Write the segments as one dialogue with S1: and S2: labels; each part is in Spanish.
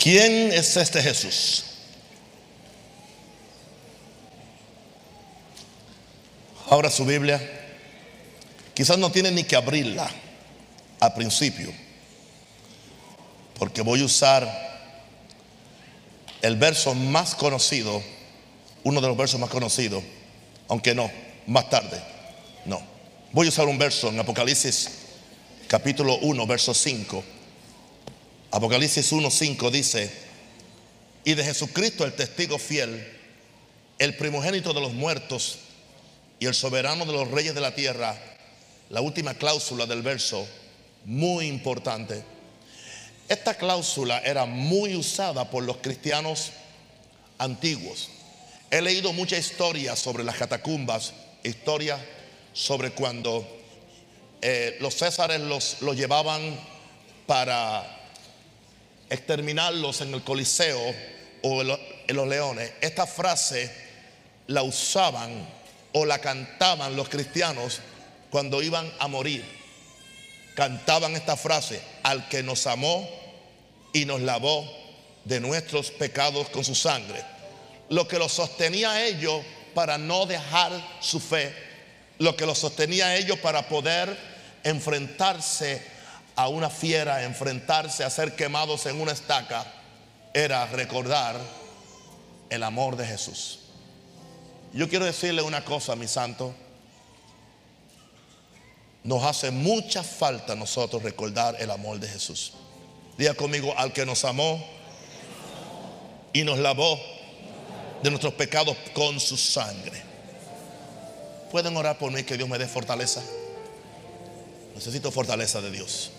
S1: ¿Quién es este Jesús? Ahora su Biblia. Quizás no tiene ni que abrirla al principio, porque voy a usar el verso más conocido, uno de los versos más conocidos, aunque no, más tarde, no. Voy a usar un verso en Apocalipsis capítulo 1, verso 5. Apocalipsis 1, 5 dice, y de Jesucristo el testigo fiel, el primogénito de los muertos y el soberano de los reyes de la tierra, la última cláusula del verso, muy importante. Esta cláusula era muy usada por los cristianos antiguos. He leído mucha historia sobre las catacumbas, historia sobre cuando eh, los césares los, los llevaban para exterminarlos en el Coliseo o en los leones. Esta frase la usaban o la cantaban los cristianos cuando iban a morir. Cantaban esta frase, al que nos amó y nos lavó de nuestros pecados con su sangre. Lo que los sostenía a ellos para no dejar su fe, lo que los sostenía a ellos para poder enfrentarse a una fiera, enfrentarse a ser quemados en una estaca, era recordar el amor de Jesús. Yo quiero decirle una cosa, mi santo. Nos hace mucha falta a nosotros recordar el amor de Jesús. Diga conmigo, al que nos amó y nos lavó de nuestros pecados con su sangre. ¿Pueden orar por mí que Dios me dé fortaleza? Necesito fortaleza de Dios.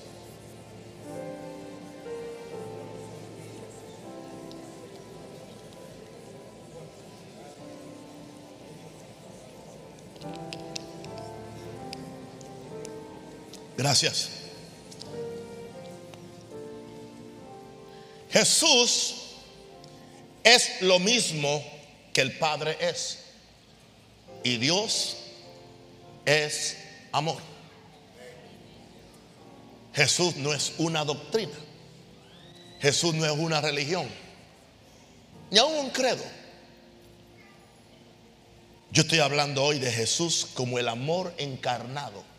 S1: Gracias. Jesús es lo mismo que el Padre es. Y Dios es amor. Jesús no es una doctrina. Jesús no es una religión. Ni aún un credo. Yo estoy hablando hoy de Jesús como el amor encarnado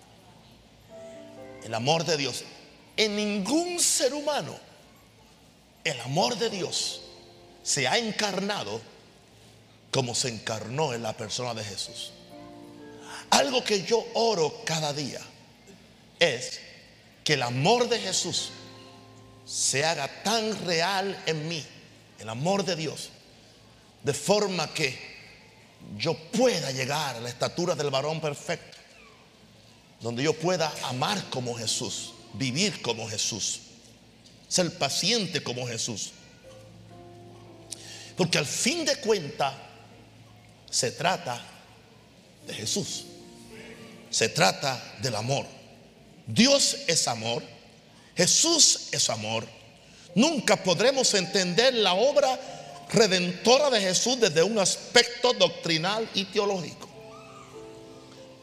S1: el amor de Dios, en ningún ser humano, el amor de Dios se ha encarnado como se encarnó en la persona de Jesús. Algo que yo oro cada día es que el amor de Jesús se haga tan real en mí, el amor de Dios, de forma que yo pueda llegar a la estatura del varón perfecto donde yo pueda amar como Jesús, vivir como Jesús, ser paciente como Jesús. Porque al fin de cuentas se trata de Jesús, se trata del amor. Dios es amor, Jesús es amor. Nunca podremos entender la obra redentora de Jesús desde un aspecto doctrinal y teológico.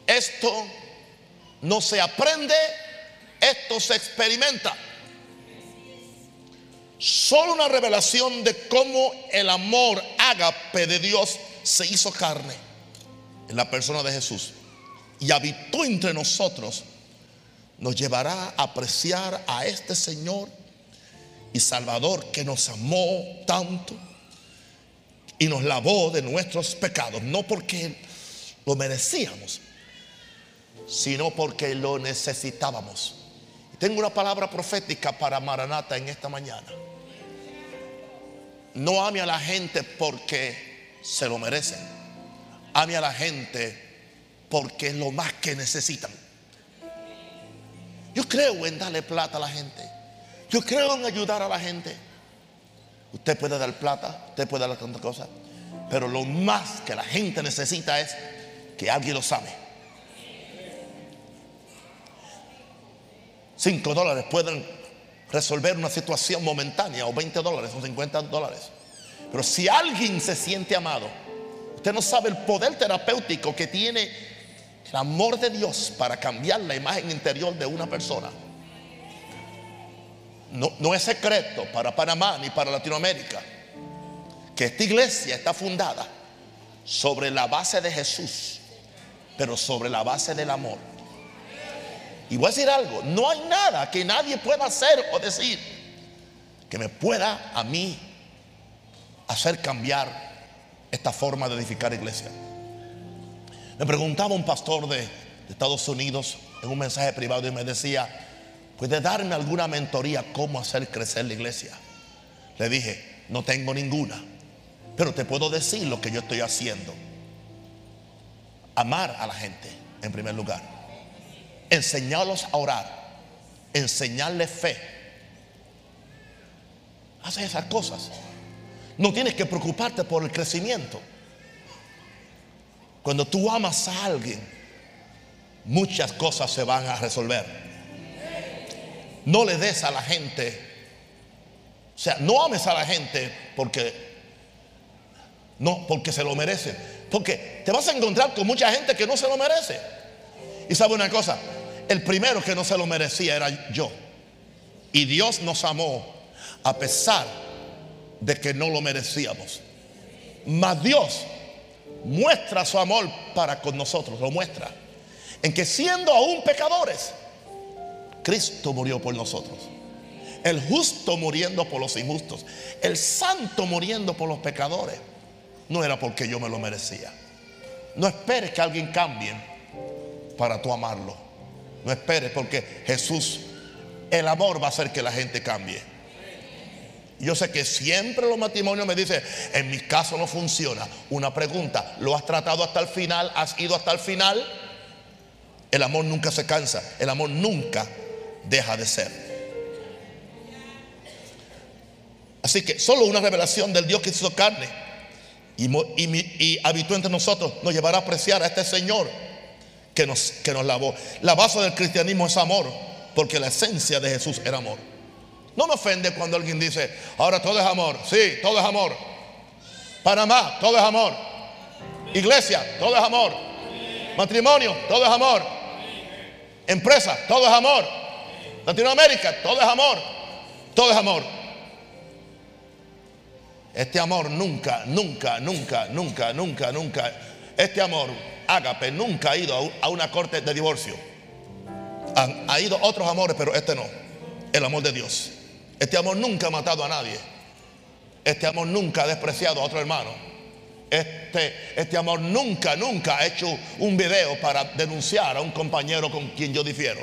S1: Esto no se aprende, esto se experimenta. Solo una revelación de cómo el amor ágape de Dios se hizo carne en la persona de Jesús y habitó entre nosotros nos llevará a apreciar a este Señor y Salvador que nos amó tanto y nos lavó de nuestros pecados, no porque lo merecíamos, sino porque lo necesitábamos. Tengo una palabra profética para Maranata en esta mañana. No ame a la gente porque se lo merecen. Ame a la gente porque es lo más que necesitan. Yo creo en darle plata a la gente. Yo creo en ayudar a la gente. Usted puede dar plata, usted puede dar tantas cosas. Pero lo más que la gente necesita es que alguien lo ame. 5 dólares pueden resolver una situación momentánea o 20 dólares o 50 dólares. Pero si alguien se siente amado, usted no sabe el poder terapéutico que tiene el amor de Dios para cambiar la imagen interior de una persona. no, no es secreto para Panamá ni para Latinoamérica que esta iglesia está fundada sobre la base de Jesús, pero sobre la base del amor. Y voy a decir algo, no hay nada que nadie pueda hacer o decir que me pueda a mí hacer cambiar esta forma de edificar iglesia. Me preguntaba un pastor de, Estados Unidos en un mensaje privado y me decía, ¿puede darme alguna mentoría cómo hacer crecer la iglesia? Le dije, no tengo ninguna, pero te puedo decir lo que yo estoy haciendo. Amar a la gente en primer lugar. Enseñarlos a orar. Enseñarles fe. Hace esas cosas. No tienes que preocuparte por el crecimiento. Cuando tú amas a alguien, muchas cosas se van a resolver. No le des a la gente, o sea, no ames a la gente porque no, porque se lo merece. Porque te vas a encontrar con mucha gente que no se lo merece. Y sabe una cosa, el primero que no se lo merecía era yo. Y Dios nos amó a pesar de que no lo merecíamos. Mas Dios muestra su amor para con nosotros, lo muestra. En que siendo aún pecadores, Cristo murió por nosotros. El justo muriendo por los injustos. El santo muriendo por los pecadores. No era porque yo me lo merecía. No esperes que alguien cambie para tú amarlo. No esperes porque Jesús, el amor va a hacer que la gente cambie. Yo sé que siempre los matrimonios me dicen, en mi caso no funciona. Una pregunta, ¿lo has tratado hasta el final? ¿Has ido hasta el final? El amor nunca se cansa, el amor nunca deja de ser. Así que solo una revelación del Dios que hizo carne y, y, habitó entre nosotros nos llevará a apreciar a este Señor que nos, que nos lavó. La base del cristianismo es amor, porque la esencia de Jesús era amor. No me ofende cuando alguien dice, ahora todo es amor. Sí, todo es amor. Panamá, todo es amor. Iglesia, todo es amor. Matrimonio, todo es amor. Empresa, todo es amor. Latinoamérica, todo es amor. Todo es amor. Este amor nunca, nunca, nunca, nunca, nunca, nunca. Este amor, ágape, nunca ha ido a una corte de divorcio. Ha, ido otros amores, pero este no. El amor de Dios. Este amor nunca ha matado a nadie. Este amor nunca ha despreciado a otro hermano. Este, este amor nunca, nunca ha hecho un video para denunciar a un compañero con quien yo difiero.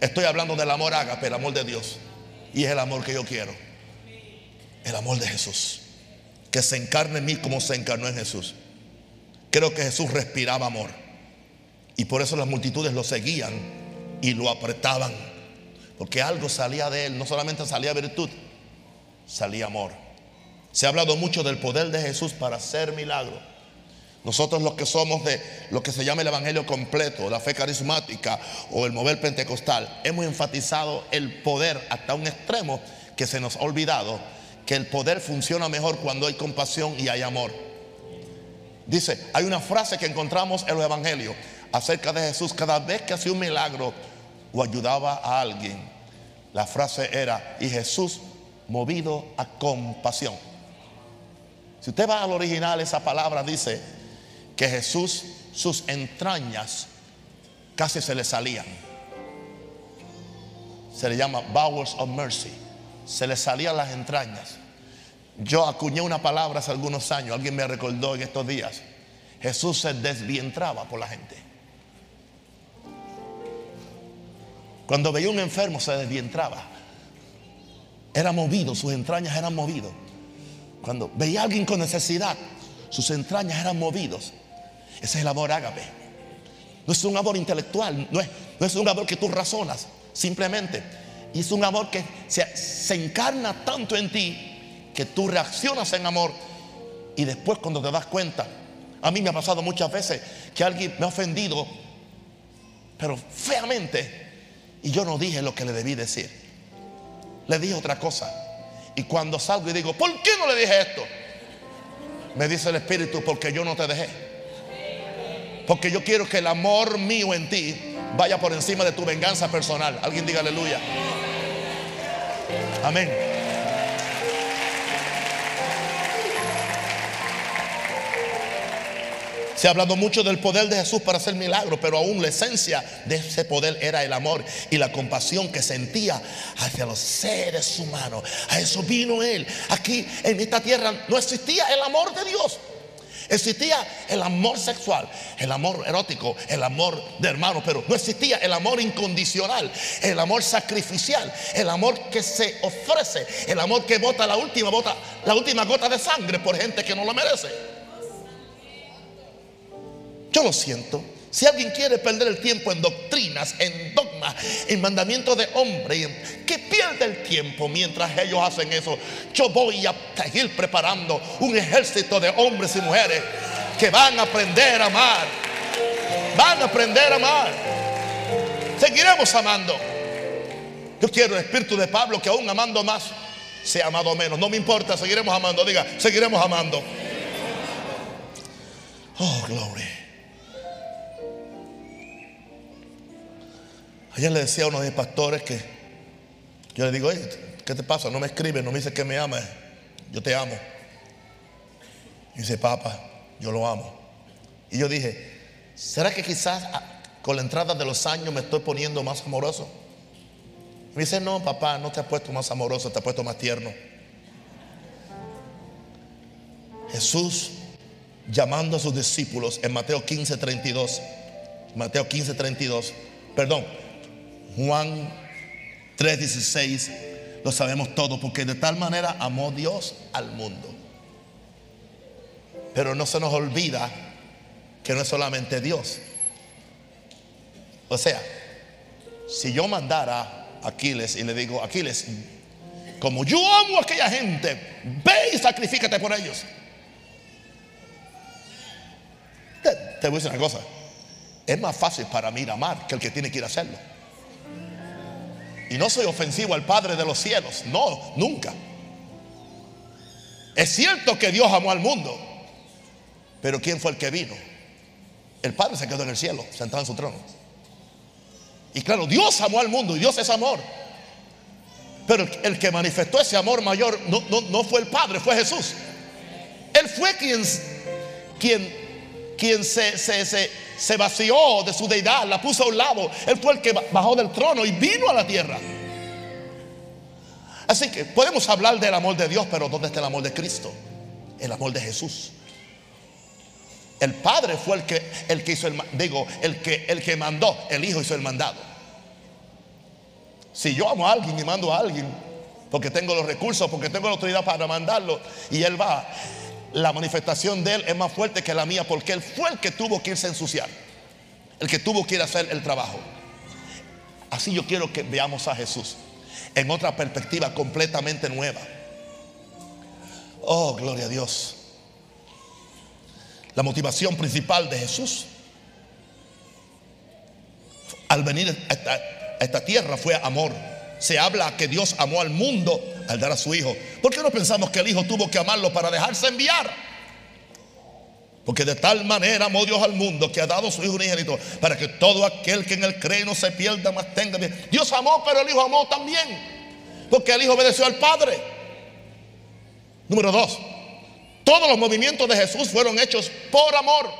S1: Estoy hablando del amor ágape, el amor de Dios. Y es el amor que yo quiero. El amor de Jesús. Que se encarne en mí como se encarnó en Jesús. Creo que Jesús respiraba amor. Y por eso las multitudes lo seguían y lo apretaban porque algo salía de él, no solamente salía virtud, salía amor. Se ha hablado mucho del poder de Jesús para hacer milagros. Nosotros los que somos de lo que se llama el Evangelio completo, la fe carismática o el mover pentecostal, hemos enfatizado el poder hasta un extremo que se nos ha olvidado que el poder funciona mejor cuando hay compasión y hay amor. Dice, hay una frase que encontramos en los evangelios acerca de Jesús. Cada vez que hacía un milagro, o ayudaba a alguien, la frase era, y Jesús movido a compasión. Si usted va al original, esa palabra dice que Jesús, sus entrañas casi se le salían. Se le llama bowels of mercy. Se le salían las entrañas. Yo acuñé una palabra hace algunos años, alguien me recordó en estos días. Jesús se desvientraba por la gente. Cuando veía un enfermo se desvientraba. Era movido, sus entrañas eran movidos. Cuando veía a alguien con necesidad, sus entrañas eran movidos. Ese es el amor ágape. No es un amor intelectual, no es, no es un amor que tú razonas, simplemente. Y es un amor que se, se encarna tanto en ti que tú reaccionas en amor y después cuando te das cuenta, a mí me ha pasado muchas veces que alguien me ha ofendido, pero feamente, y yo no dije lo que le debí decir. Le dije otra cosa. Y cuando salgo y digo, ¿por qué no le dije esto? Me dice el Espíritu, porque yo no te dejé. Porque yo quiero que el amor mío en ti vaya por encima de tu venganza personal. Alguien diga aleluya. Amén. Se ha hablado mucho del poder de Jesús para hacer milagros, pero aún la esencia de ese poder era el amor y la compasión que sentía hacia los seres humanos. A eso vino Él. Aquí en esta tierra no existía el amor de Dios. Existía el amor sexual, el amor erótico, el amor de hermano, pero no existía el amor incondicional, el amor sacrificial, el amor que se ofrece, el amor que bota la última, bota la última gota de sangre por gente que no lo merece. Yo lo siento. Si alguien quiere perder el tiempo en doctrinas, en dogmas, en mandamientos de hombre, que pierda el tiempo mientras ellos hacen eso. Yo voy a seguir preparando un ejército de hombres y mujeres que van a aprender a amar. Van a aprender a amar. Seguiremos amando. Yo quiero el espíritu de Pablo que aún amando más, sea amado menos. No me importa, seguiremos amando. Diga, seguiremos amando. Oh, gloria. Ayer le decía a uno de mis pastores que yo le digo, ¿qué te pasa? No me escribe, no me dice que me ama. Yo te amo. Y dice, papá, yo lo amo. Y yo dije, ¿será que quizás ah, con la entrada de los años me estoy poniendo más amoroso? Me dice, no, papá, no te has puesto más amoroso, te has puesto más tierno. Jesús llamando a sus discípulos en Mateo 15, 32. Mateo 15, 32. Perdón, Juan 3:16, lo sabemos todo, porque de tal manera amó Dios al mundo. Pero no se nos olvida que no es solamente Dios. O sea, si yo mandara a Aquiles y le digo, Aquiles, como yo amo a aquella gente, ve y sacrifícate por ellos. Te, voy a decir una cosa, es más fácil para mí amar que el que tiene que ir a hacerlo. Y no soy ofensivo al Padre de los cielos, no, nunca. Es cierto que Dios amó al mundo, pero ¿quién fue el que vino? El Padre se quedó en el cielo, sentado en su trono. Y claro, Dios amó al mundo y Dios es amor. Pero el que manifestó ese amor mayor no, no fue el Padre, fue Jesús. Él fue quien, quien quien se, se, vació de su deidad, la puso a un lado. Él fue el que bajó del trono y vino a la tierra. Así que podemos hablar del amor de Dios, pero ¿dónde está el amor de Cristo? El amor de Jesús. El Padre fue el que, el que hizo el, digo, el que, el que mandó, el Hijo hizo el mandado. Si yo amo a alguien y mando a alguien, porque tengo los recursos, porque tengo la autoridad para mandarlo, y Él va, la manifestación de Él es más fuerte que la mía porque Él fue el que tuvo que irse ensuciar, el que tuvo que ir a hacer el trabajo. Así yo quiero que veamos a Jesús en otra perspectiva completamente nueva. Oh, gloria a Dios. La motivación principal de Jesús al venir a esta tierra fue amor. Se habla que Dios amó al mundo al dar a su hijo. ¿Por qué no pensamos que el hijo tuvo que amarlo para dejarse enviar? Porque de tal manera amó Dios al mundo que ha dado a su hijo unigénito para que todo aquel que en él cree no se pierda, más tenga. Dios amó, pero el hijo amó también. Porque el hijo obedeció al padre. Número dos, todos los movimientos de Jesús fueron hechos por amor.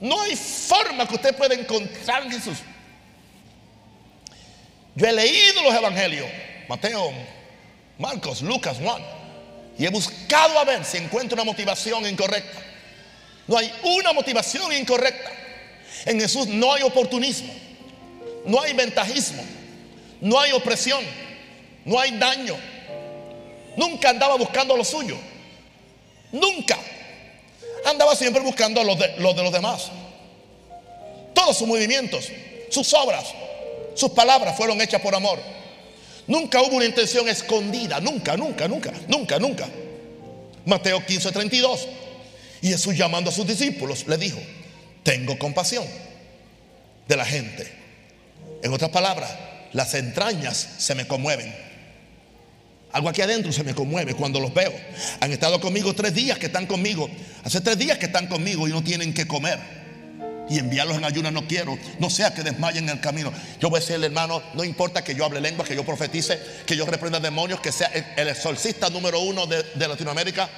S1: No hay forma que usted pueda encontrar en Jesús yo he leído los evangelios, Mateo, Marcos, Lucas, Juan, y he buscado a ver si encuentro una motivación incorrecta. No hay una motivación incorrecta. En Jesús no hay oportunismo, no hay ventajismo, no hay opresión, no hay daño. Nunca andaba buscando lo suyo. Nunca. Andaba siempre buscando lo de, lo de los demás. Todos sus movimientos, sus obras, sus palabras fueron hechas por amor. Nunca hubo una intención escondida, nunca, nunca, nunca, nunca, nunca. Mateo 15, 32. Y Jesús llamando a sus discípulos le dijo, tengo compasión de la gente. En otras palabras, las entrañas se me conmueven. Algo aquí adentro se me conmueve cuando los veo. Han estado conmigo tres días que están conmigo. Hace tres días que están conmigo y no tienen que comer. Y enviarlos en ayunas no quiero. No sea que desmayen en el camino. Yo voy a decirle, hermano, no importa que yo hable lengua, que yo profetice, que yo reprenda demonios, que sea el, exorcista número uno de, Latinoamérica,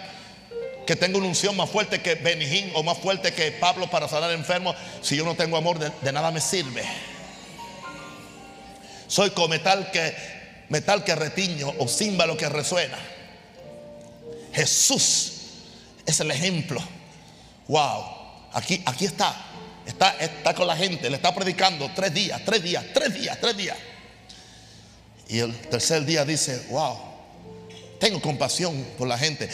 S1: que tenga una unción más fuerte que Benijín o más fuerte que Pablo para sanar enfermos. Si yo no tengo amor, de, nada me sirve. Soy como metal que, metal que retiño o címbalo que resuena. Jesús es el ejemplo. Wow. Aquí, aquí está. Está, con la gente, le está predicando tres días, tres días, tres días, tres días. Y el tercer día dice, wow, tengo compasión por la gente.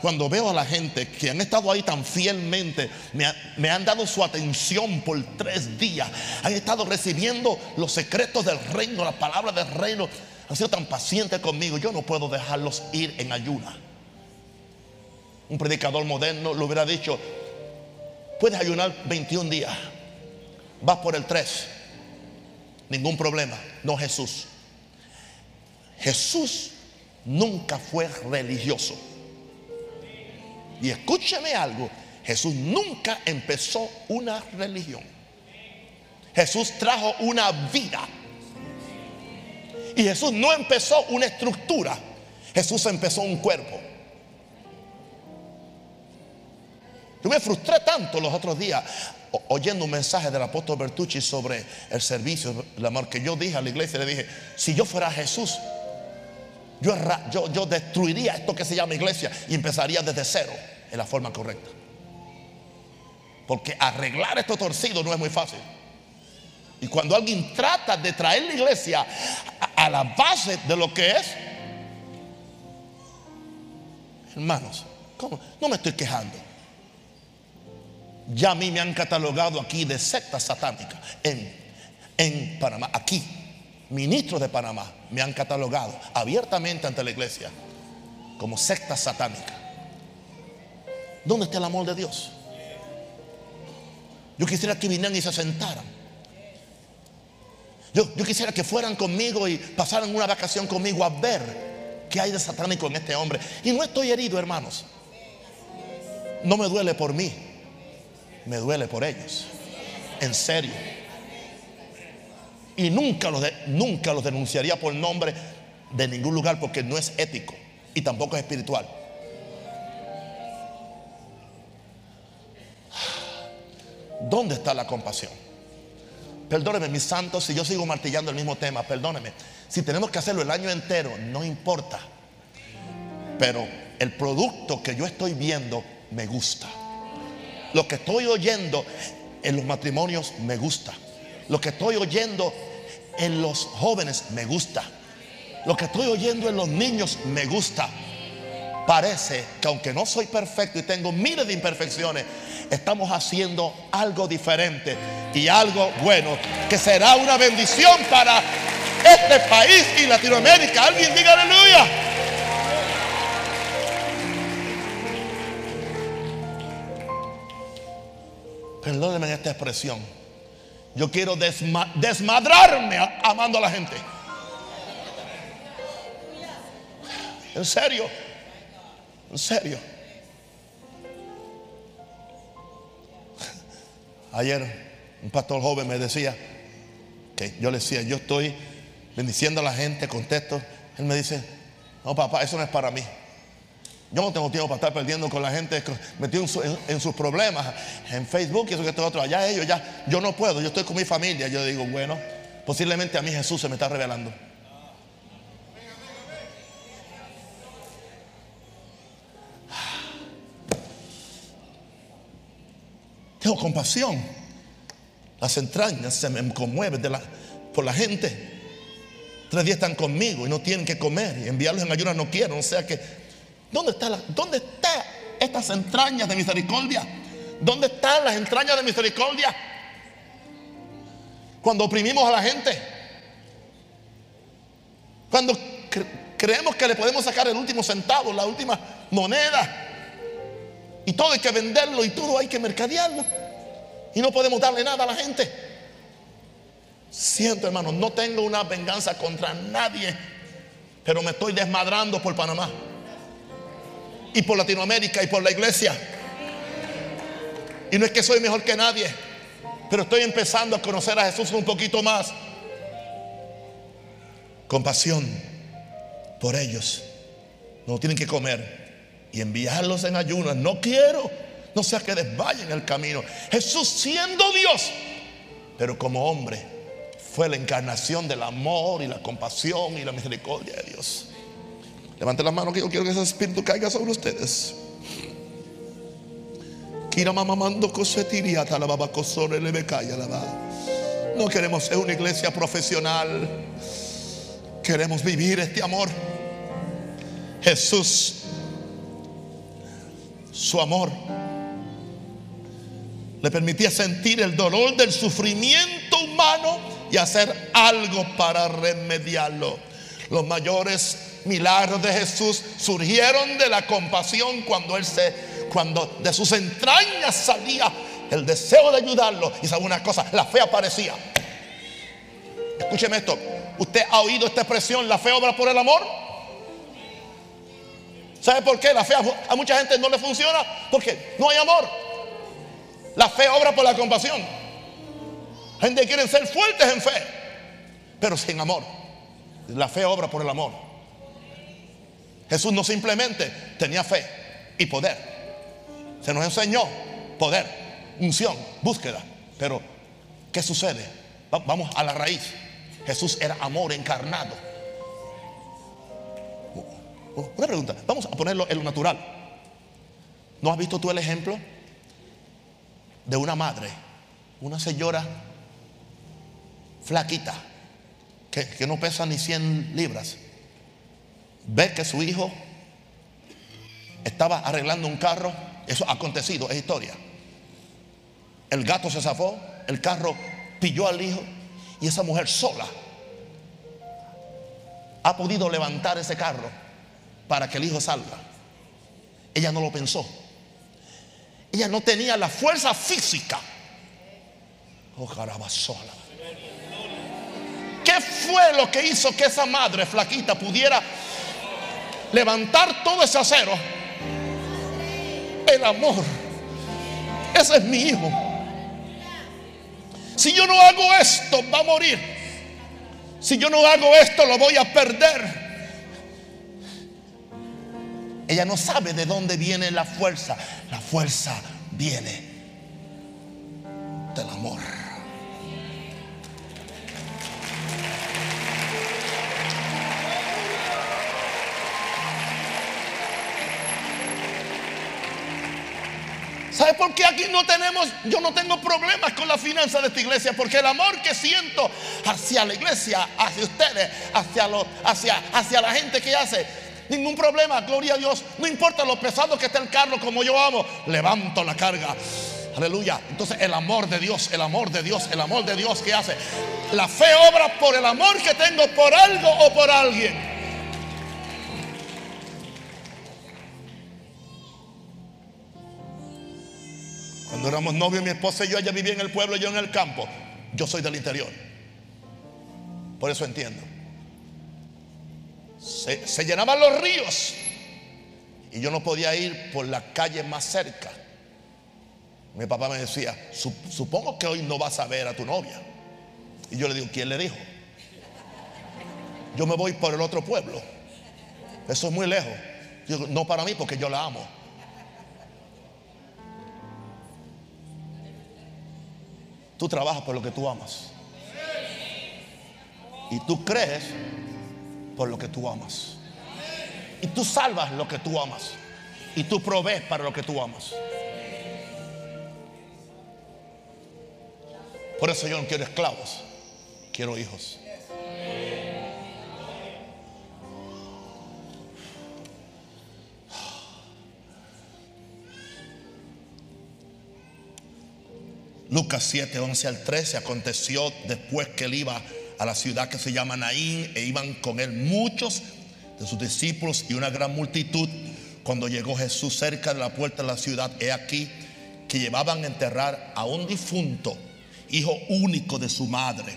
S1: cuando veo a la gente que han estado ahí tan fielmente, me, me, han dado su atención por tres días, han estado recibiendo los secretos del reino, la palabra del reino, han sido tan pacientes conmigo, yo no puedo dejarlos ir en ayuna. Un predicador moderno lo hubiera dicho, Puedes ayunar 21 días. Vas por el 3. Ningún problema. No Jesús. Jesús nunca fue religioso. Y escúcheme algo. Jesús nunca empezó una religión. Jesús trajo una vida. Y Jesús no empezó una estructura. Jesús empezó un cuerpo. Yo me frustré tanto los otros días oyendo un mensaje del apóstol Bertucci sobre el servicio, el amor que yo dije a la iglesia, le dije, si yo fuera Jesús, yo, yo, yo destruiría esto que se llama iglesia y empezaría desde cero en la forma correcta. Porque arreglar esto torcido no es muy fácil. Y cuando alguien trata de traer la iglesia a la base de lo que es, hermanos, no me estoy quejando. Ya a mí me han catalogado aquí de secta satánica en, en Panamá. Aquí, ministros de Panamá me han catalogado abiertamente ante la iglesia como secta satánica. ¿Dónde está el amor de Dios? Yo quisiera que vinieran y se sentaran. Yo, yo, quisiera que fueran conmigo y pasaran una vacación conmigo a ver qué hay de satánico en este hombre. Y no estoy herido, hermanos. No me duele por mí me duele por ellos. En serio. Y nunca los, nunca los denunciaría por nombre de ningún lugar porque no es ético y tampoco es espiritual. ¿Dónde está la compasión? Perdóneme, mis santos, si yo sigo martillando el mismo tema, perdóneme. Si tenemos que hacerlo el año entero, no importa. Pero el producto que yo estoy viendo me gusta. Lo que estoy oyendo en los matrimonios me gusta. Lo que estoy oyendo en los jóvenes me gusta. Lo que estoy oyendo en los niños me gusta. Parece que aunque no soy perfecto y tengo miles de imperfecciones, estamos haciendo algo diferente y algo bueno que será una bendición para este país y Latinoamérica. Alguien diga aleluya. Perdónenme en esta expresión. Yo quiero desmadrarme amando a la gente. En serio. En serio. Ayer un pastor joven me decía que yo le decía, yo estoy bendiciendo a la gente, contesto. Él me dice, no papá, eso no es para mí. Yo no tengo tiempo para estar perdiendo con la gente metido en, sus problemas, en Facebook y eso que esto otro. Allá ellos, ya, yo no puedo, yo estoy con mi familia. Yo digo, bueno, posiblemente a mí Jesús se me está revelando. Tengo compasión. Las entrañas se me conmueven por la gente. Tres días están conmigo y no tienen que comer. Y enviarlos en ayunas no quiero. O sea que ¿Dónde está dónde están estas entrañas de misericordia? ¿Dónde están las entrañas de misericordia? Cuando oprimimos a la gente. Cuando creemos que le podemos sacar el último centavo, la última moneda. Y todo hay que venderlo y todo hay que mercadearlo. Y no podemos darle nada a la gente. Siento, hermano, no tengo una venganza contra nadie. Pero me estoy desmadrando por Panamá y por Latinoamérica y por la iglesia. Y no es que soy mejor que nadie. pero estoy empezando a conocer a Jesús un poquito más. Compasión por ellos. No tienen que comer y enviarlos en ayunas. No quiero, no sea que desvayen en el camino. Jesús siendo Dios, pero como hombre, fue la encarnación del amor y la compasión y la misericordia de Dios. Levante la mano que yo quiero que ese espíritu caiga sobre ustedes. No queremos ser una iglesia profesional. Queremos vivir este amor. Jesús, su amor, le permitía sentir el dolor del sufrimiento humano y hacer algo para remediarlo. Los mayores milagros de Jesús surgieron de la compasión cuando él se cuando de sus entrañas salía el deseo de ayudarlo. Y sabe una cosa, la fe aparecía. Escúcheme esto. ¿Usted ha oído esta expresión, la fe obra por el amor? ¿Sabe por qué la fe a mucha gente no le funciona? Porque no hay amor. La fe obra por la compasión. Gente quiere ser fuertes en fe, pero sin amor. La fe obra por el amor. Jesús no simplemente tenía fe y poder. Se nos enseñó poder, unción, búsqueda. Pero, ¿qué sucede? Vamos a la raíz. Jesús era amor encarnado. Una pregunta, vamos a ponerlo en lo natural. ¿No has visto tú el ejemplo de una madre, una señora flaquita, que, que no pesa ni 100 libras? Ve que su hijo estaba arreglando un carro eso ha acontecido, es historia. El gato se zafó, el carro pilló al hijo y esa mujer sola ha podido levantar ese carro para que el hijo salga. Ella no lo pensó. Ella no tenía la fuerza física. Oh, sola. ¿Qué fue lo que hizo que esa madre flaquita pudiera levantar todo ese acero? el amor. Ese es mi hijo. Si yo no hago esto, va a morir. Si yo no hago esto, lo voy a perder. Ella no sabe de dónde viene la fuerza. La fuerza viene del amor. ¿Sabe por qué aquí no tenemos, yo no tengo problemas con la finanza de esta iglesia? Porque el amor que siento hacia la iglesia, hacia ustedes, hacia, hacia, hacia la gente que hace, ningún problema, gloria a Dios. No importa lo pesado que esté el carro, como yo amo, levanto la carga. Aleluya. Entonces el amor de Dios, el amor de Dios, el amor de Dios que hace. La fe obra por el amor que tengo por algo o por alguien. Cuando éramos novios, mi esposa y yo, ella vivía en el pueblo, yo en el campo. Yo soy del interior. Por eso entiendo. Se, llenaban los ríos y yo no podía ir por la calle más cerca. Mi papá me decía, supongo que hoy no vas a ver a tu novia. Y yo le digo, ¿quién le dijo? Yo me voy por el otro pueblo. Eso es muy lejos. no para mí porque yo la amo. Tú trabajas por lo que tú amas. Y tú crees por lo que tú amas. Y tú salvas lo que tú amas. Y tú provees para lo que tú amas. Por eso yo no quiero esclavos, quiero hijos. Lucas 7, 11 al 13, aconteció después que él iba a la ciudad que se llama Naín e iban con él muchos de sus discípulos y una gran multitud. Cuando llegó Jesús cerca de la puerta de la ciudad, he aquí que llevaban a enterrar a un difunto, hijo único de su madre,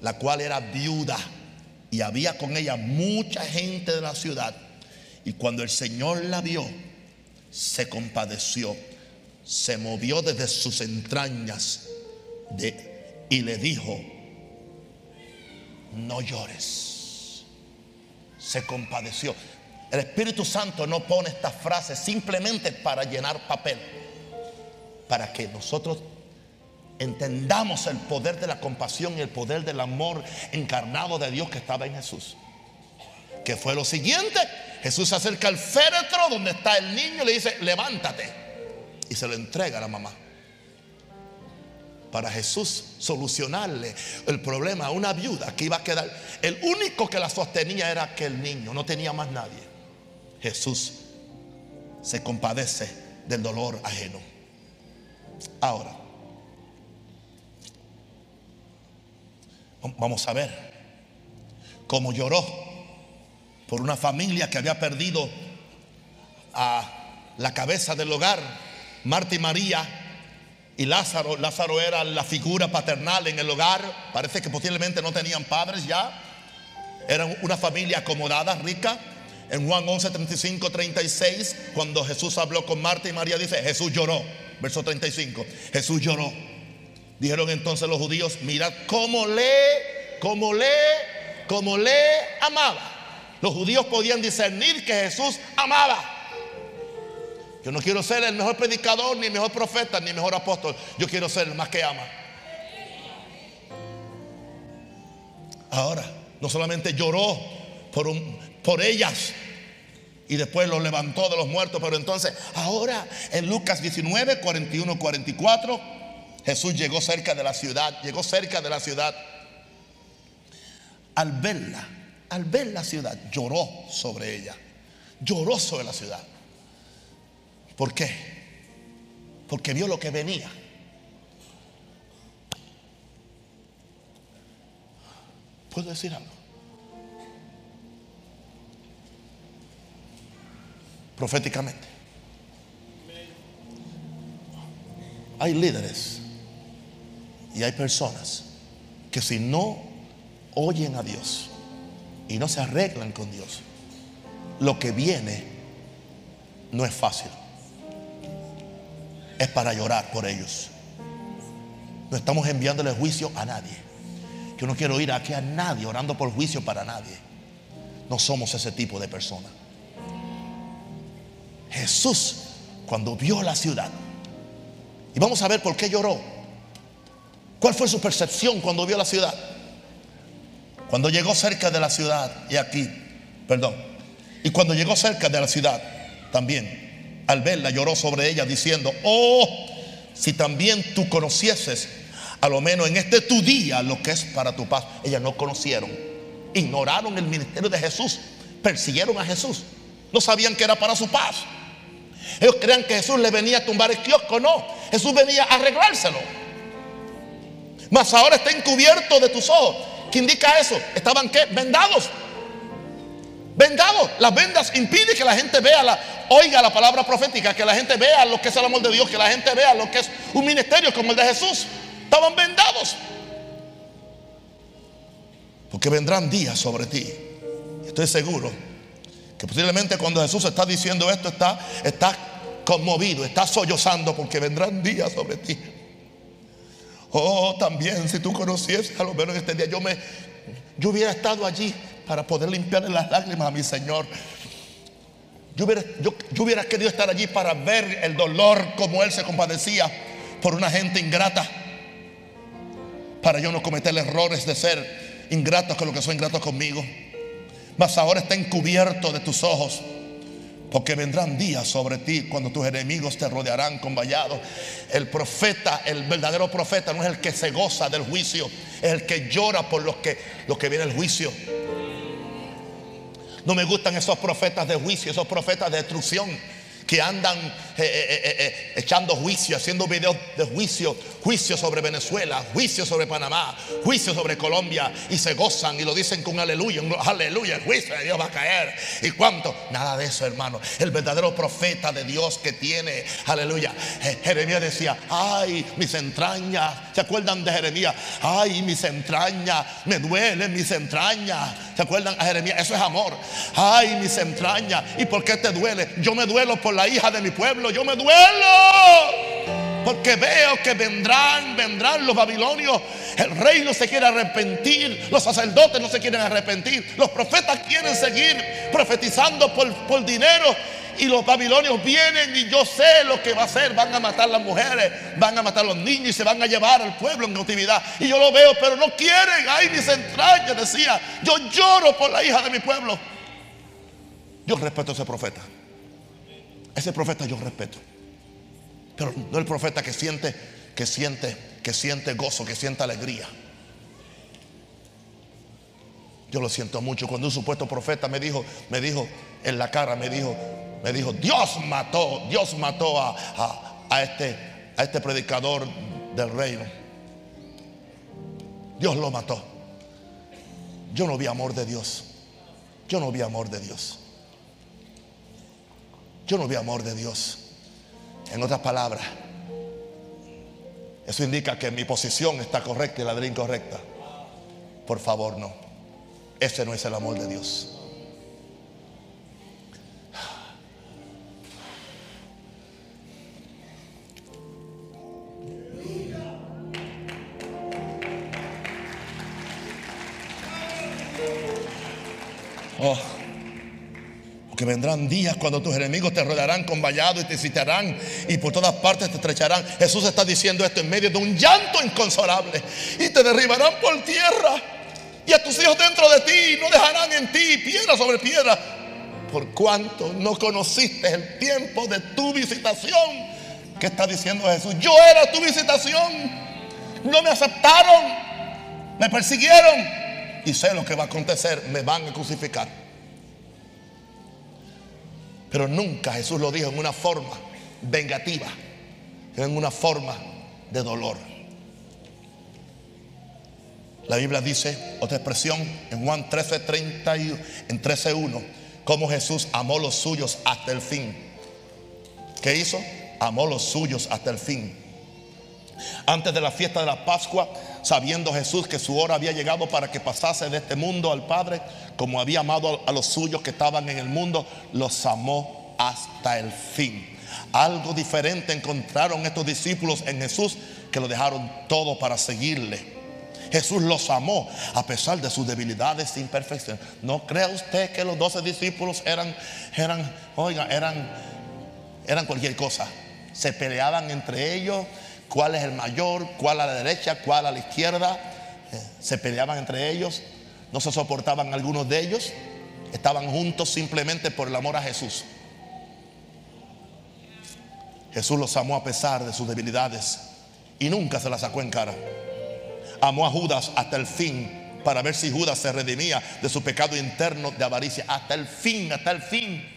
S1: la cual era viuda y había con ella mucha gente de la ciudad. Y cuando el Señor la vio, se compadeció se movió desde sus entrañas, y le dijo, no llores. Se compadeció. El Espíritu Santo no pone estas frases simplemente para llenar papel, para que nosotros entendamos el poder de la compasión y el poder del amor encarnado de Dios que estaba en Jesús. Que fue lo siguiente, Jesús se acerca al féretro donde está el niño y le dice, levántate. Y se lo entrega a la mamá. Para Jesús solucionarle el problema a una viuda que iba a quedar. El único que la sostenía era aquel niño, no tenía más nadie. Jesús se compadece del dolor ajeno. Ahora, vamos a ver cómo lloró por una familia que había perdido a la cabeza del hogar, Marta y María y Lázaro. Lázaro era la figura paternal en el hogar. Parece que posiblemente no tenían padres ya. Eran una familia acomodada, rica. En Juan 11, 35, 36, cuando Jesús habló con Marta y María, dice, Jesús lloró. Verso 35, Jesús lloró. Dijeron entonces los judíos, mirad cómo le, cómo le, cómo le amaba. Los judíos podían discernir que Jesús amaba. Yo no quiero ser el mejor predicador, ni el mejor profeta, ni el mejor apóstol. Yo quiero ser el más que ama. Ahora, no solamente lloró por, un, por ellas y después los levantó de los muertos, pero entonces, ahora en Lucas 19, 41, 44, Jesús llegó cerca de la ciudad, llegó cerca de la ciudad. Al verla, al ver la ciudad, lloró sobre ella. Lloró sobre la ciudad. ¿Por qué? Porque vio lo que venía. ¿Puedo decir algo? Proféticamente. Hay líderes y hay personas que si no oyen a Dios, y no se arreglan con Dios, lo que viene no es fácil. Es para llorar por ellos. No estamos enviándole juicio a nadie. Yo no quiero ir aquí a nadie orando por juicio para nadie. No somos ese tipo de persona. Jesús, cuando vio la ciudad, y vamos a ver por qué lloró. ¿Cuál fue su percepción cuando vio la ciudad? Cuando llegó cerca de la ciudad, y aquí, perdón, y cuando llegó cerca de la ciudad, también, al verla, lloró sobre ella diciendo, oh, si también tú conocieses, a lo menos en este tu día, lo que es para tu paz. Ellas no conocieron, ignoraron el ministerio de Jesús, persiguieron a Jesús, no sabían que era para su paz. Ellos creían que Jesús le venía a tumbar el kiosco, no, Jesús venía a arreglárselo. Mas ahora está encubierto de tus ojos ¿Qué indica eso? Estaban qué? Vendados. Vendados. Las vendas impiden que la gente vea la, oiga la palabra profética, que la gente vea lo que es el amor de Dios, que la gente vea lo que es un ministerio como el de Jesús. Estaban vendados. Porque vendrán días sobre ti. Estoy seguro que posiblemente cuando Jesús está diciendo esto, está, está conmovido, está sollozando porque vendrán días sobre ti. Oh, también si tú conocieses a lo menos este día, yo me, yo hubiera estado allí para poder limpiarle las lágrimas a mi Señor. Yo hubiera, yo, hubiera querido estar allí para ver el dolor como Él se compadecía por una gente ingrata. Para yo no cometer errores de ser ingratos con lo que son ingratos conmigo. Mas ahora está encubierto de tus ojos porque vendrán días sobre ti cuando tus enemigos te rodearán con vallados. El profeta, el verdadero profeta, no es el que se goza del juicio, es el que llora por lo que, lo que viene el juicio. No me gustan esos profetas de juicio, esos profetas de destrucción que andan eh, eh, eh, echando juicio, haciendo videos de juicio, juicio sobre Venezuela, juicio sobre Panamá, juicio sobre Colombia y se gozan y lo dicen con aleluya, aleluya, el juicio de Dios va a caer. ¿Y cuánto? Nada de eso, hermano. El verdadero profeta de Dios que tiene, aleluya. Jeremías decía, ay, mis entrañas, ¿se acuerdan de Jeremías? Ay, mis entrañas, me duelen mis entrañas. ¿Se acuerdan a Jeremías? Eso es amor. Ay, mis entrañas. ¿Y por qué te duele? Yo me duelo por la hija de mi pueblo. Yo me duelo. Porque veo que vendrán, vendrán los babilonios. El rey no se quiere arrepentir. Los sacerdotes no se quieren arrepentir. Los profetas quieren seguir profetizando por, por dinero. Y los babilonios vienen y yo sé lo que va a hacer. Van a matar las mujeres, van a matar a los niños y se van a llevar al pueblo en cautividad. Y yo lo veo, pero no quieren. Ay, mis entrañas, decía. Yo lloro por la hija de mi pueblo. Yo respeto a ese profeta. Ese profeta yo respeto. Pero no el profeta que siente, que siente, que siente gozo, que siente alegría. Yo lo siento mucho. Cuando un supuesto profeta me dijo, me dijo en la cara, me dijo, me dijo, Dios mató, Dios mató a, a, este, a este predicador del reino. Dios lo mató. Yo no vi amor de Dios. Yo no vi amor de Dios. Yo no vi amor de Dios. En otras palabras, eso indica que mi posición está correcta y la de la incorrecta. Por favor, no. Ese no es el amor de Dios. Oh. Vendrán días cuando tus enemigos te rodearán con vallado y te citarán y por todas partes te estrecharán. Jesús está diciendo esto en medio de un llanto inconsolable. Y te derribarán por tierra. Y a tus hijos dentro de ti no dejarán en ti piedra sobre piedra. Por cuanto no conociste el tiempo de tu visitación. ¿Qué está diciendo Jesús? Yo era tu visitación. No me aceptaron. Me persiguieron. Y sé lo que va a acontecer. Me van a crucificar. Pero nunca Jesús lo dijo en una forma vengativa, en una forma de dolor. La Biblia dice, otra expresión, en Juan 13, 31, en 13.1, cómo Jesús amó los suyos hasta el fin. ¿Qué hizo? Amó los suyos hasta el fin. Antes de la fiesta de la Pascua, sabiendo Jesús que su hora había llegado para que pasase de este mundo al Padre, como había amado a los suyos que estaban en el mundo, los amó hasta el fin. Algo diferente encontraron estos discípulos en Jesús que lo dejaron todo para seguirle. Jesús los amó a pesar de sus debilidades e imperfecciones. ¿No cree usted que los doce discípulos eran, eran, oiga, eran, eran cualquier cosa? Se peleaban entre ellos, cuál es el mayor, cuál a la derecha, cuál a la izquierda. Eh, se peleaban entre ellos, no se soportaban algunos de ellos, estaban juntos simplemente por el amor a Jesús. Jesús los amó a pesar de sus debilidades y nunca se las sacó en cara. Amó a Judas hasta el fin para ver si Judas se redimía de su pecado interno de avaricia. Hasta el fin, hasta el fin.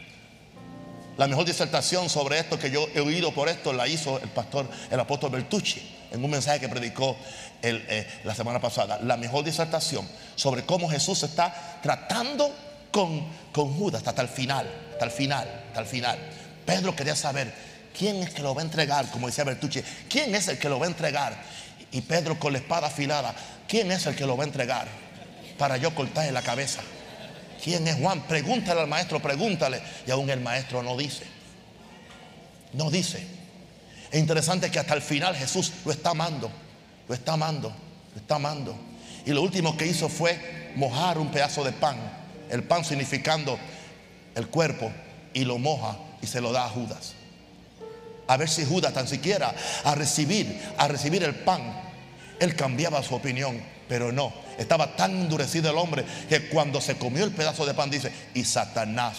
S1: La mejor disertación sobre esto que yo he oído por esto la hizo el pastor, el apóstol Bertucci, en un mensaje que predicó eh, la semana pasada. La mejor disertación sobre cómo Jesús está tratando con, con Judas hasta el final, hasta el final, hasta el final. Pedro quería saber quién es que lo va a entregar, como decía Bertucci, quién es el que lo va a entregar. Y Pedro con la espada afilada, ¿quién es el que lo va a entregar? Para yo cortarle la cabeza. ¿Quién es Juan? Pregúntale al maestro, pregúntale. Y aún el maestro no dice. No dice. Es interesante que hasta el final Jesús lo está amando. Lo está amando. Lo está amando. Y lo último que hizo fue mojar un pedazo de pan. El pan significando el cuerpo. Y lo moja y se lo da a Judas. A ver si Judas tan siquiera a recibir, a recibir el pan, él cambiaba su opinión. Pero no, estaba tan endurecido el hombre que cuando se comió el pedazo de pan dice, y Satanás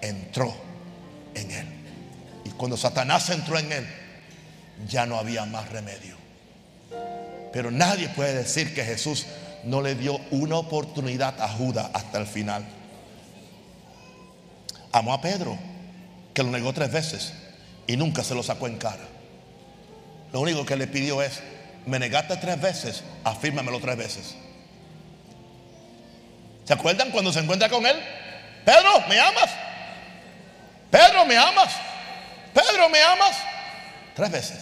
S1: entró en él. Y cuando Satanás entró en él, ya no había más remedio. Pero nadie puede decir que Jesús no le dio una oportunidad a Judas hasta el final. Amó a Pedro, que lo negó tres veces y nunca se lo sacó en cara. Lo único que le pidió es, me negaste tres veces, afírmamelo tres veces. ¿Se acuerdan cuando se encuentra con él? Pedro, ¿me amas? Pedro, ¿me amas? Pedro, ¿me amas? Tres veces.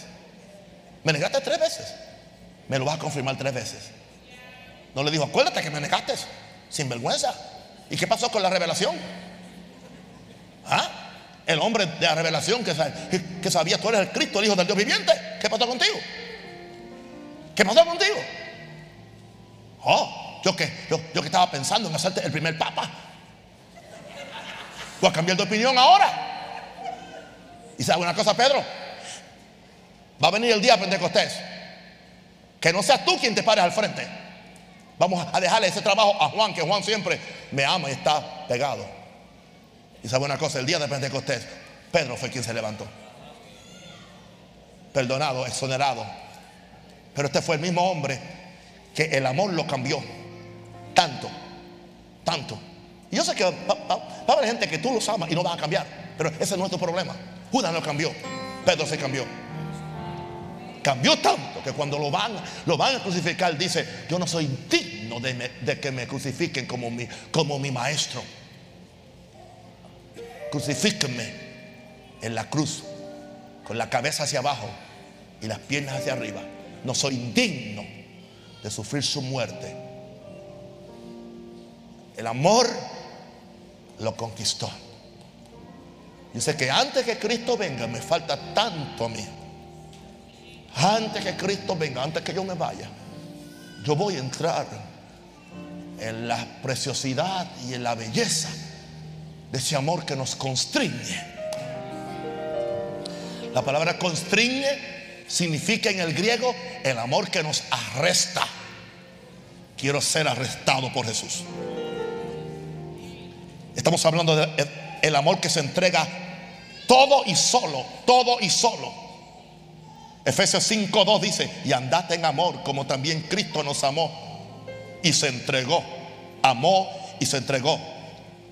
S1: Me negaste tres veces. Me lo vas a confirmar tres veces. No le dijo, acuérdate que me negaste. Sin vergüenza. ¿Y qué pasó con la revelación? ¿Ah? El hombre de la revelación que, que sabía tú eres el Cristo, el Hijo del Dios viviente. ¿Qué pasó contigo? ¿Qué pasó contigo? Oh, yo que, yo, que estaba pensando en hacerte el primer papa. Tú has cambiado de opinión ahora. Y sabe una cosa, Pedro, va a venir el día de Pentecostés. Que no seas tú quien te pares al frente. Vamos a dejarle ese trabajo a Juan, que Juan siempre me ama y está pegado. Y sabe una cosa, el día de Pentecostés, Pedro fue quien se levantó. Perdonado, exonerado. Pero este fue el mismo hombre que el amor lo cambió. Tanto, tanto. Y yo sé que va, a haber gente que tú los amas y no van a cambiar. Pero ese no es tu problema. Judas no cambió. Pedro se cambió. Cambió tanto que cuando lo van, lo van a crucificar, dice: Yo no soy digno de, que me crucifiquen como mi, como mi maestro. Crucifíquenme en la cruz, con la cabeza hacia abajo y las piernas hacia arriba. No soy digno de sufrir su muerte. El amor lo conquistó. Dice que antes que Cristo venga me falta tanto a mí. Antes que Cristo venga, antes que yo me vaya, yo voy a entrar en la preciosidad y en la belleza de ese amor que nos constriñe. La palabra constriñe significa en el griego el amor que nos arresta. Quiero ser arrestado por Jesús. Estamos hablando del amor que se entrega todo y solo, todo y solo Efesios 5.2 dice, y andate en amor como también Cristo nos amó y se entregó, amó y se entregó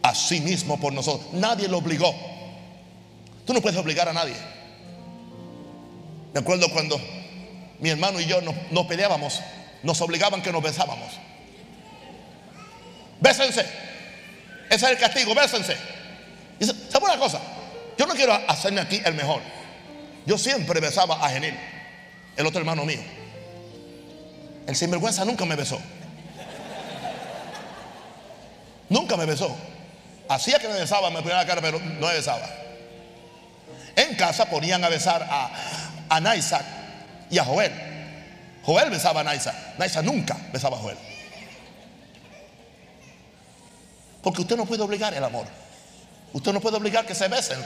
S1: a sí mismo por nosotros. Nadie lo obligó. Tú no puedes obligar a nadie. Me acuerdo cuando mi hermano y yo nos, peleábamos, nos obligaban que nos besábamos. Bésense. Ese es el castigo, bésense. ¿Sabe una cosa? Yo no quiero hacerme aquí el mejor. Yo siempre besaba a Genil, el otro hermano mío. El sinvergüenza nunca me besó. Nunca me besó. Hacía que me besaba, me ponía la cara, pero no me besaba. En casa ponían a besar a, a Naisa y a Joel. Joel besaba a Naisa. Naisa nunca besaba a Joel. Porque usted no puede obligar el amor. Usted no puede obligar que se besen.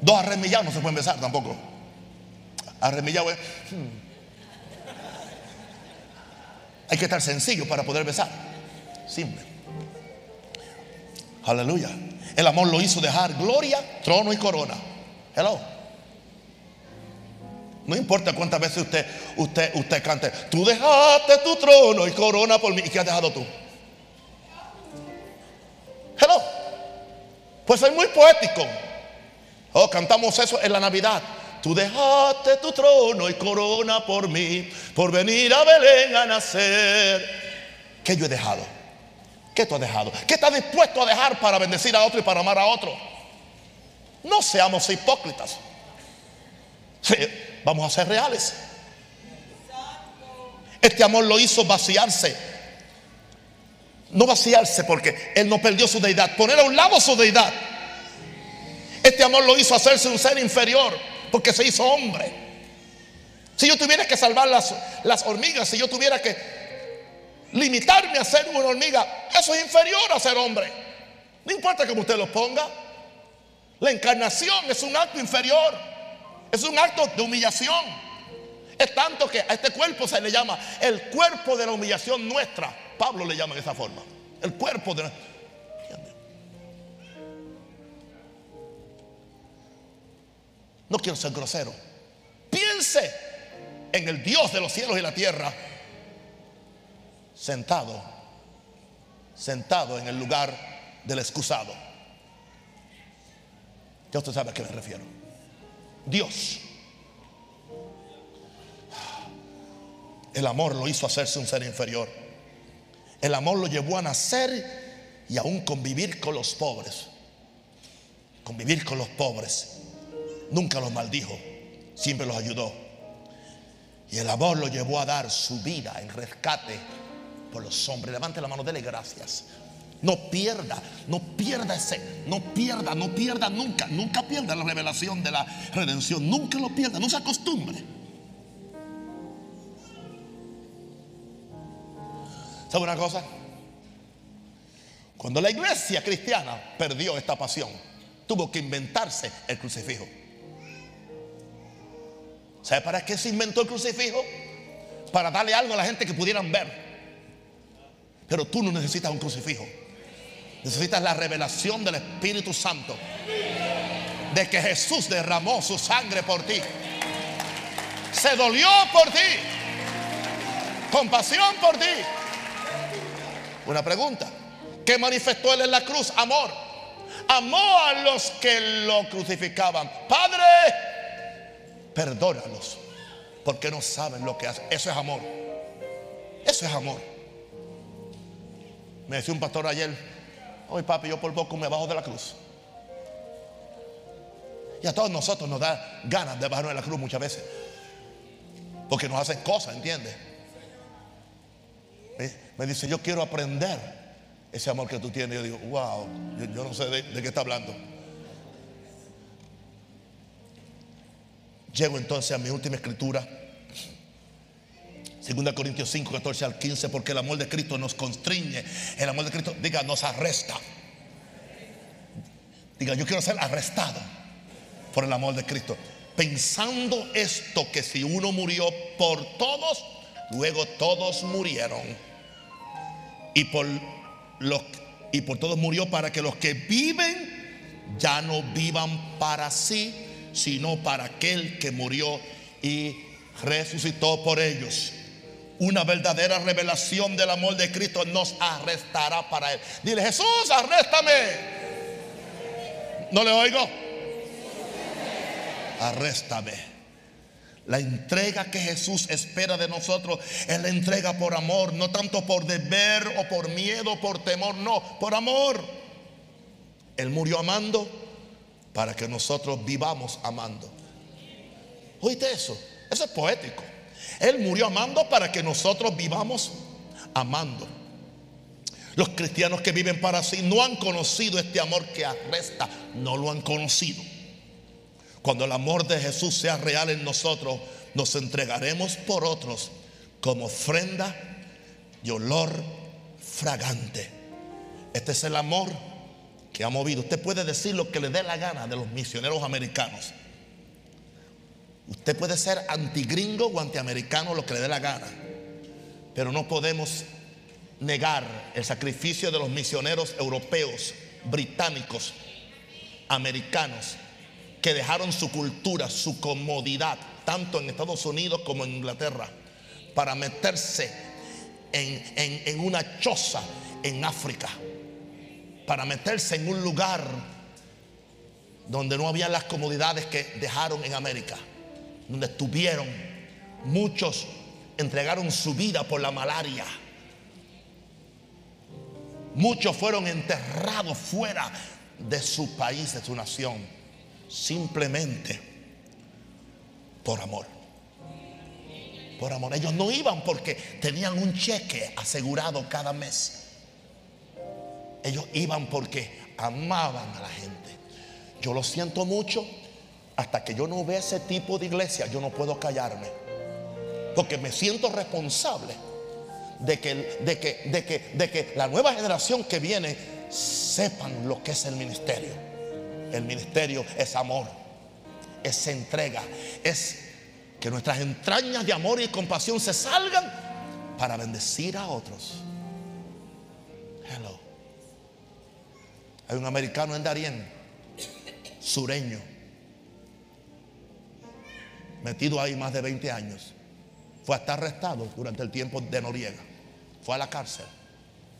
S1: Dos arremillados no se pueden besar tampoco. Arremillado es. Hmm. Hay que estar sencillo para poder besar. Simple. Aleluya. El amor lo hizo dejar gloria, trono y corona. Hello. No importa cuántas veces usted, usted, usted cante, tú dejaste tu trono y corona por mí. ¿Y qué has dejado tú? Hello. Pues soy muy poético. Oh, cantamos eso en la Navidad. Tú dejaste tu trono y corona por mí, por venir a Belén a nacer. ¿Qué yo he dejado? ¿Qué tú has dejado? ¿Qué estás dispuesto a dejar para bendecir a otro y para amar a otro? No seamos hipócritas. Vamos a ser reales. Este amor lo hizo vaciarse. No vaciarse porque Él no perdió su deidad. Poner a un lado su deidad este amor lo hizo hacerse un ser inferior porque se hizo hombre. Si yo tuviera que salvar las, las hormigas, si yo tuviera que limitarme a ser una hormiga, eso es inferior a ser hombre. No importa cómo usted lo ponga. La encarnación es un acto inferior. Es un acto de humillación. Es tanto que a este cuerpo se le llama el cuerpo de la humillación nuestra. Pablo le llama de esa forma. El cuerpo de No quiero ser grosero. Piense en el Dios de los cielos y la tierra, sentado, sentado en el lugar del excusado. Ya usted sabe a qué me refiero. Dios. El amor lo hizo hacerse un ser inferior. El amor lo llevó a nacer y aún convivir con los pobres. Convivir con los pobres Nunca los maldijo, siempre los ayudó. Y el amor lo llevó a dar su vida en rescate por los hombres. Levante la mano, dele gracias. No pierda, no pierda ese, no pierda, no pierda nunca, nunca pierda la revelación de la redención, nunca lo pierda, no se acostumbre. ¿Sabe una cosa? Cuando la iglesia cristiana perdió esta pasión, tuvo que inventarse el crucifijo. ¿Sabe para qué se inventó el crucifijo? Para darle algo a la gente que pudieran ver. Pero tú no necesitas un crucifijo. Necesitas la revelación del Espíritu Santo. De que Jesús derramó su sangre por ti. Se dolió por ti. Compasión por ti. Una pregunta. ¿Qué manifestó él en la cruz? Amor. Amó a los que lo crucificaban. Padre, perdónalos. Porque no saben lo que hacen. Eso es amor. Eso es amor. Me decía un pastor ayer, Hoy, papi, yo por poco me bajo de la cruz. Y a todos nosotros nos da ganas de bajarnos de la cruz muchas veces. Porque nos hacen cosas, ¿entiendes? Me dice, yo quiero aprender ese amor que tú tienes. Yo digo, wow, yo, no sé de, de qué está hablando. Llego entonces a mi última escritura. 2 Corintios 5, 14 al 15, porque el amor de Cristo nos constriñe. El amor de Cristo, diga, nos arresta. Diga, yo quiero ser arrestado por el amor de Cristo. Pensando esto, que si uno murió por todos, luego todos murieron. Y por, los, y por todos murió para que los que viven ya no vivan para sí, sino para aquel que murió y resucitó por ellos una verdadera revelación del amor de Cristo nos arrestará para Él. Dile, Jesús, arréstame. ¿No le oigo? Arréstame. La entrega que Jesús espera de nosotros es la entrega por amor, no tanto por deber o por miedo, por temor, no, por amor. Él murió amando para que nosotros vivamos amando. ¿Oíste eso? Eso es poético. Él murió amando para que nosotros vivamos amando. Los cristianos que viven para sí no han conocido este amor que arresta, no lo han conocido. Cuando el amor de Jesús sea real en nosotros, nos entregaremos por otros como ofrenda y olor fragante. Este es el amor que ha movido. Usted puede decir lo que le dé la gana de los misioneros americanos. Usted puede ser antigringo o antiamericano, lo que le dé la gana. Pero no podemos negar el sacrificio de los misioneros europeos, británicos, americanos, que dejaron su cultura, su comodidad, tanto en Estados Unidos como en Inglaterra, para meterse en, en una choza en África, para meterse en un lugar donde no había las comodidades que dejaron en América donde estuvieron, muchos entregaron su vida por la malaria. Muchos fueron enterrados fuera de su país, de su nación, simplemente por amor. Por amor. Ellos no iban porque tenían un cheque asegurado cada mes. Ellos iban porque amaban a la gente. Yo lo siento mucho, hasta que yo no vea ese tipo de iglesia, yo no puedo callarme. Porque me siento responsable de que, de que, de que, de que la nueva generación que viene sepan lo que es el ministerio. El ministerio es amor, es entrega, es que nuestras entrañas de amor y compasión se salgan para bendecir a otros. Hello. Hay un americano en Darien, sureño metido ahí más de 20 años. Fue hasta arrestado durante el tiempo de Noriega. Fue a la cárcel.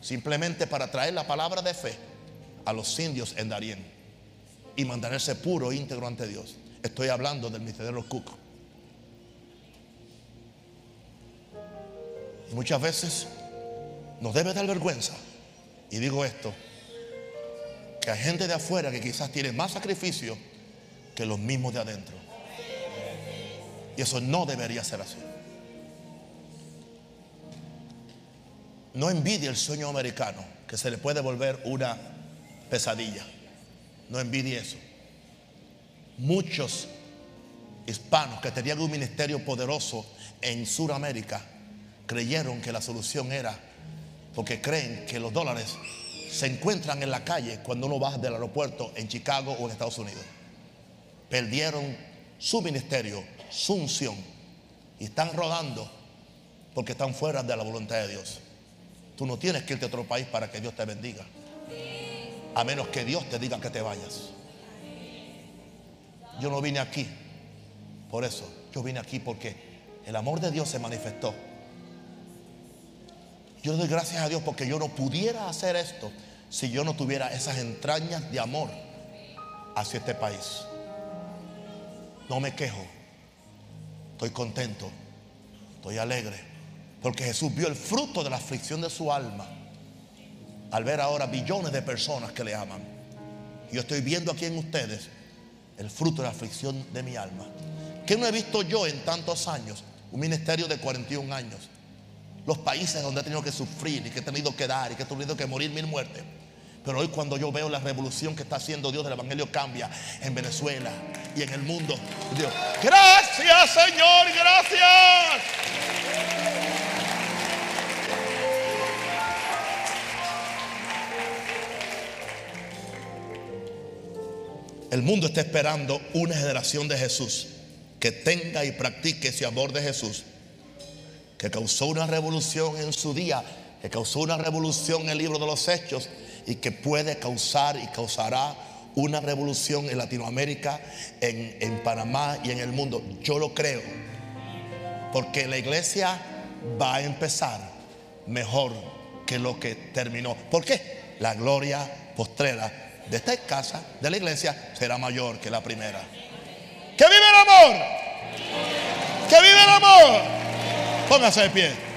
S1: Simplemente para traer la palabra de fe a los indios en Darién y mantenerse puro e íntegro ante Dios. Estoy hablando del misionero Cook. Muchas veces nos debe dar vergüenza. Y digo esto, que hay gente de afuera que quizás tiene más sacrificio que los mismos de adentro. Y eso no debería ser así. No envidie el sueño americano. que se le puede volver una pesadilla. No envidie eso. Muchos hispanos que tenían un ministerio poderoso en Sudamérica creyeron que la solución era porque creen que los dólares se encuentran en la calle cuando uno baja del aeropuerto en Chicago o en Estados Unidos. Perdieron su ministerio, su unción y están rodando porque están fuera de la voluntad de Dios. Tú no tienes que irte a otro país para que Dios te bendiga. A menos que Dios te diga que te vayas. Yo no vine aquí por eso. Yo vine aquí porque el amor de Dios se manifestó. Yo doy gracias a Dios porque yo no pudiera hacer esto si yo no tuviera esas entrañas de amor hacia este país. No me quejo. Estoy contento. Estoy alegre. Porque Jesús vio el fruto de la aflicción de su alma al ver ahora billones de personas que le aman. Yo estoy viendo aquí en ustedes el fruto de la aflicción de mi alma. ¿Qué no he visto yo en tantos años? Un ministerio de 41 años. Los países donde he tenido que sufrir y que he tenido que dar y que he tenido que morir mil muertes. Pero hoy cuando yo veo la revolución que está haciendo Dios del Evangelio cambia en Venezuela y en el mundo. Dios, gracias Señor, gracias. El mundo está esperando una generación de Jesús que tenga y practique ese amor de Jesús, que causó una revolución en su día, que causó una revolución en el libro de los Hechos y que puede causar y causará una revolución en Latinoamérica, en, en Panamá y en el mundo. Yo lo creo, porque la iglesia va a empezar mejor que lo que terminó. ¿Por qué? La gloria postrera de esta casa, de la iglesia, será mayor que la primera. ¡Que vive el amor! ¡Que vive el amor! Póngase de pie.